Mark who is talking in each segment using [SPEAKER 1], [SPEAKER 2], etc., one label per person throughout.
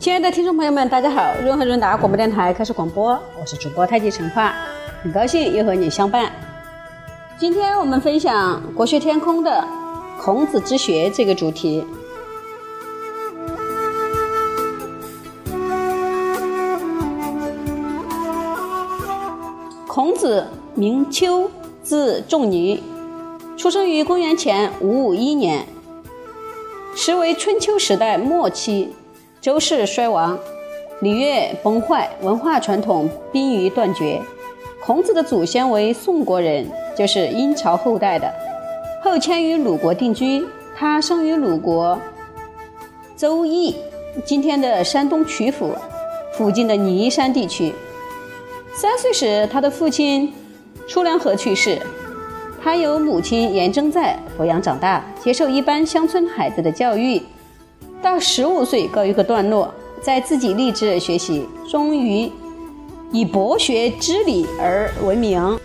[SPEAKER 1] 亲爱的听众朋友们，大家好！润和润达广播电台开始广播，我是主播太极陈化，很高兴又和你相伴。今天我们分享《国学天空》的“孔子之学”这个主题。孔子名丘，字仲尼，出生于公元前五五一年，时为春秋时代末期。周氏衰亡，礼乐崩坏，文化传统濒于断绝。孔子的祖先为宋国人，就是殷朝后代的，后迁于鲁国定居。他生于鲁国邹邑（今天的山东曲阜）附近的尼山地区。三岁时，他的父亲出梁河去世，他由母亲颜征在抚养长大，接受一般乡村孩子的教育。到十五岁告一个段落，在自己立志学习，终于以博学知礼而闻名。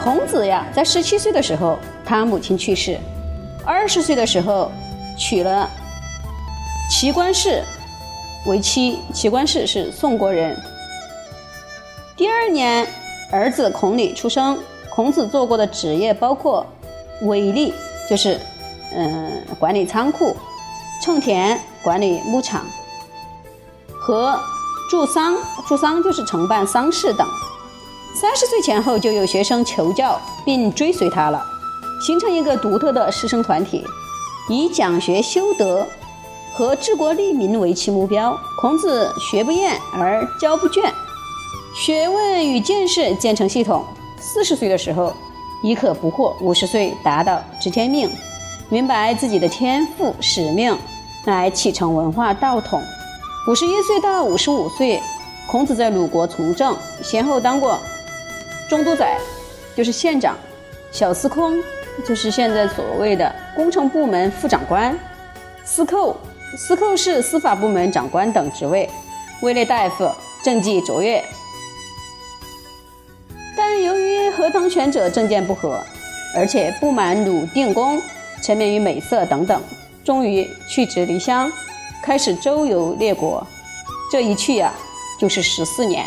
[SPEAKER 1] 孔子呀，在十七岁的时候，他母亲去世；二十岁的时候，娶了齐官氏为妻。齐官氏是宋国人。第二年，儿子孔鲤出生。孔子做过的职业包括韦吏，就是。嗯，管理仓库、种田、管理牧场和助丧，助丧就是承办丧事等。三十岁前后，就有学生求教并追随他了，形成一个独特的师生团体，以讲学修德和治国利民为其目标。孔子学不厌而教不倦，学问与见识建成系统。四十岁的时候，已可不惑；五十岁达到知天命。明白自己的天赋使命，来启程文化道统。五十一岁到五十五岁，孔子在鲁国从政，先后当过中都宰，就是县长；小司空，就是现在所谓的工程部门副长官；司寇，司寇是司法部门长官等职位；位列大夫，政绩卓越。和当权者政见不合，而且不满鲁定公。沉湎于美色等等，终于去职离乡，开始周游列国。这一去呀，就是十四年。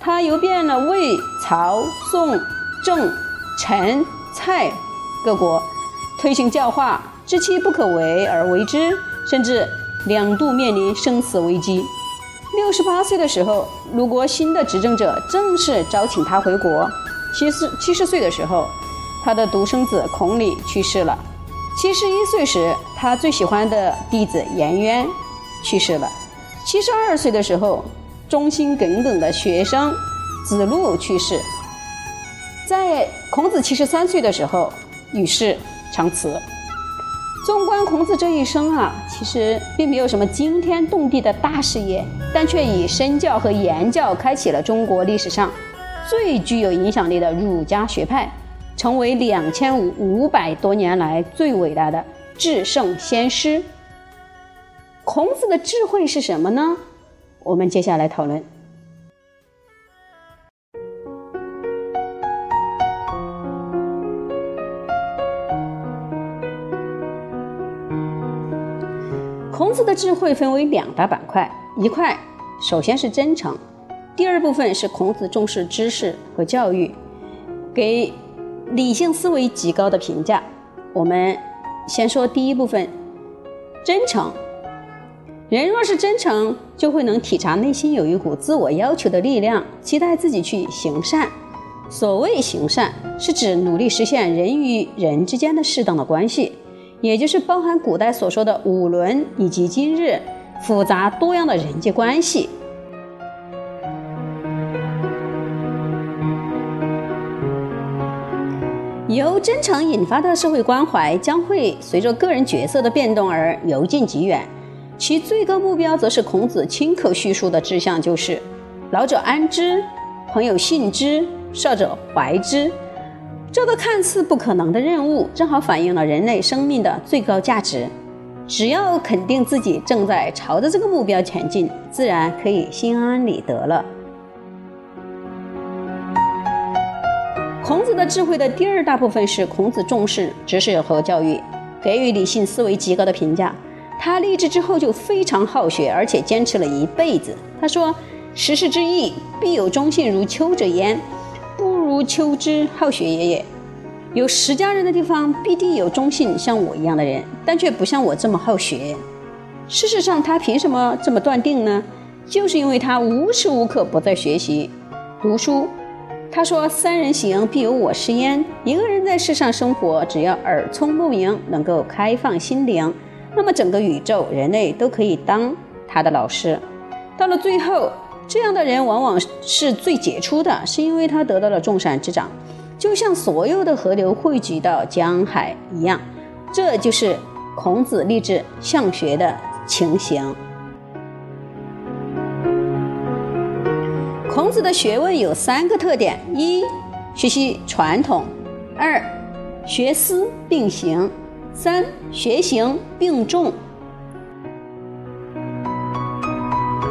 [SPEAKER 1] 他游遍了魏、曹、宋、郑、陈、蔡各国，推行教化，知其不可为而为之，甚至两度面临生死危机。六十八岁的时候，鲁国新的执政者正式招请他回国。七十七十岁的时候。他的独生子孔鲤去世了。七十一岁时，他最喜欢的弟子颜渊去世了。七十二岁的时候，忠心耿耿的学生子路去世。在孔子七十三岁的时候，与世长辞。纵观孔子这一生啊，其实并没有什么惊天动地的大事业，但却以身教和言教开启了中国历史上最具有影响力的儒家学派。成为两千五五百多年来最伟大的至圣先师。孔子的智慧是什么呢？我们接下来讨论。孔子的智慧分为两大板块，一块首先是真诚，第二部分是孔子重视知识和教育，给。理性思维极高的评价。我们先说第一部分，真诚。人若是真诚，就会能体察内心有一股自我要求的力量，期待自己去行善。所谓行善，是指努力实现人与人之间的适当的关系，也就是包含古代所说的五伦，以及今日复杂多样的人际关系。由真诚引发的社会关怀将会随着个人角色的变动而由近及远，其最高目标则是孔子亲口叙述的志向，就是“老者安之，朋友信之，少者怀之”。这个看似不可能的任务，正好反映了人类生命的最高价值。只要肯定自己正在朝着这个目标前进，自然可以心安理得了。孔子的智慧的第二大部分是孔子重视知识和教育，给予理性思维极高的评价。他立志之后就非常好学，而且坚持了一辈子。他说：“十世之义，必有忠信如丘者焉，不如丘之好学也也。”有十家人的地方，必定有忠信像我一样的人，但却不像我这么好学。事实上，他凭什么这么断定呢？就是因为他无时无刻不在学习、读书。他说：“三人行，必有我师焉。”一个人在世上生活，只要耳聪目明，能够开放心灵。那么整个宇宙、人类都可以当他的老师。到了最后，这样的人往往是最杰出的，是因为他得到了众善之长，就像所有的河流汇聚到江海一样。这就是孔子立志向学的情形。孔子的学问有三个特点：一、学习传统；二、学思并行。三学行并重。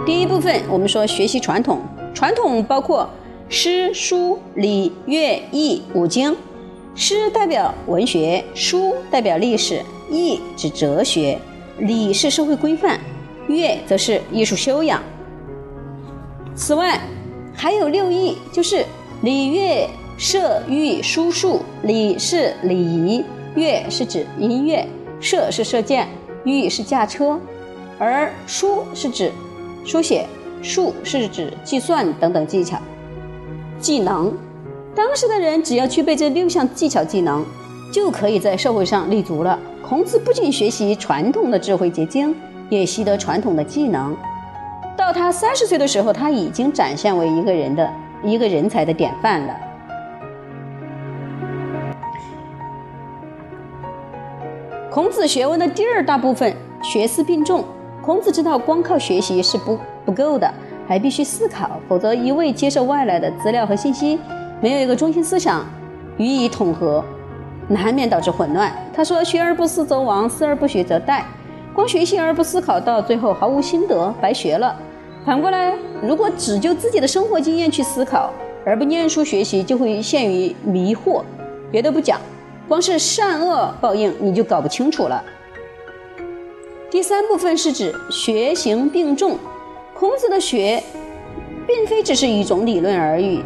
[SPEAKER 1] 第一部分，我们说学习传统。传统包括诗、书、礼、乐、易五经。诗代表文学，书代表历史，易指哲学，礼是社会规范，乐则是艺术修养。此外，还有六艺，就是礼、乐、射、御、书、数。礼是礼仪。乐是指音乐，射是射箭，御是驾车，而书是指书写，数是指计算等等技巧、技能。当时的人只要具备这六项技巧技能，就可以在社会上立足了。孔子不仅学习传统的智慧结晶，也习得传统的技能。到他三十岁的时候，他已经展现为一个人的一个人才的典范了。孔子学问的第二大部分，学思并重。孔子知道，光靠学习是不不够的，还必须思考，否则一味接受外来的资料和信息，没有一个中心思想予以统合，难免导致混乱。他说：“学而不思则罔，思而不学则殆。光学习而不思考，到最后毫无心得，白学了。反过来，如果只就自己的生活经验去思考，而不念书学习，就会陷于迷惑。别的不讲。”光是善恶报应，你就搞不清楚了。第三部分是指学行并重。孔子的学，并非只是一种理论而已，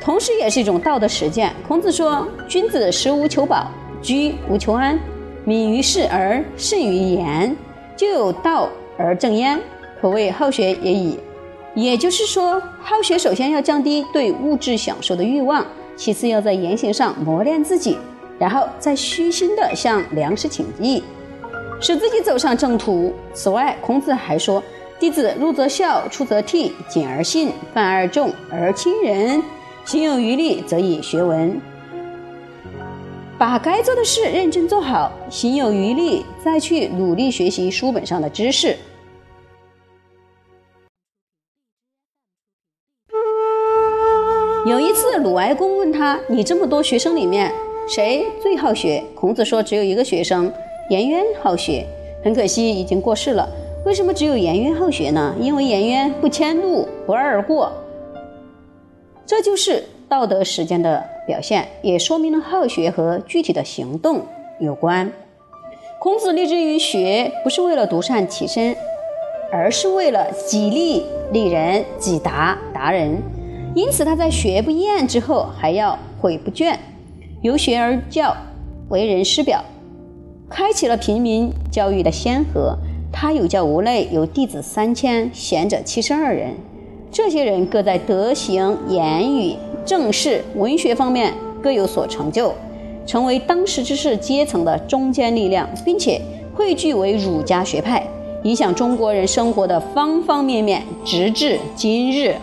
[SPEAKER 1] 同时也是一种道德实践。孔子说：“君子食无求饱，居无求安，敏于事而慎于言，就有道而正焉，可谓好学也已。”也就是说，好学首先要降低对物质享受的欲望。其次，要在言行上磨练自己，然后再虚心地向良师请益，使自己走上正途。此外，孔子还说：“弟子入则孝，出则悌，谨而信，泛而众而亲仁，行有余力，则以学文。”把该做的事认真做好，行有余力，再去努力学习书本上的知识。有一次，鲁哀公问他：“你这么多学生里面，谁最好学？”孔子说：“只有一个学生，颜渊好学。很可惜，已经过世了。为什么只有颜渊好学呢？因为颜渊不迁怒，不二而过。这就是道德实践的表现，也说明了好学和具体的行动有关。孔子立志于学，不是为了独善其身，而是为了己利利人，己达达人。因此，他在学不厌之后，还要诲不倦，由学而教，为人师表，开启了平民教育的先河。他有教无类，有弟子三千，贤者七十二人。这些人各在德行、言语、政事、文学方面各有所成就，成为当时知识阶层的中坚力量，并且汇聚为儒家学派，影响中国人生活的方方面面，直至今日。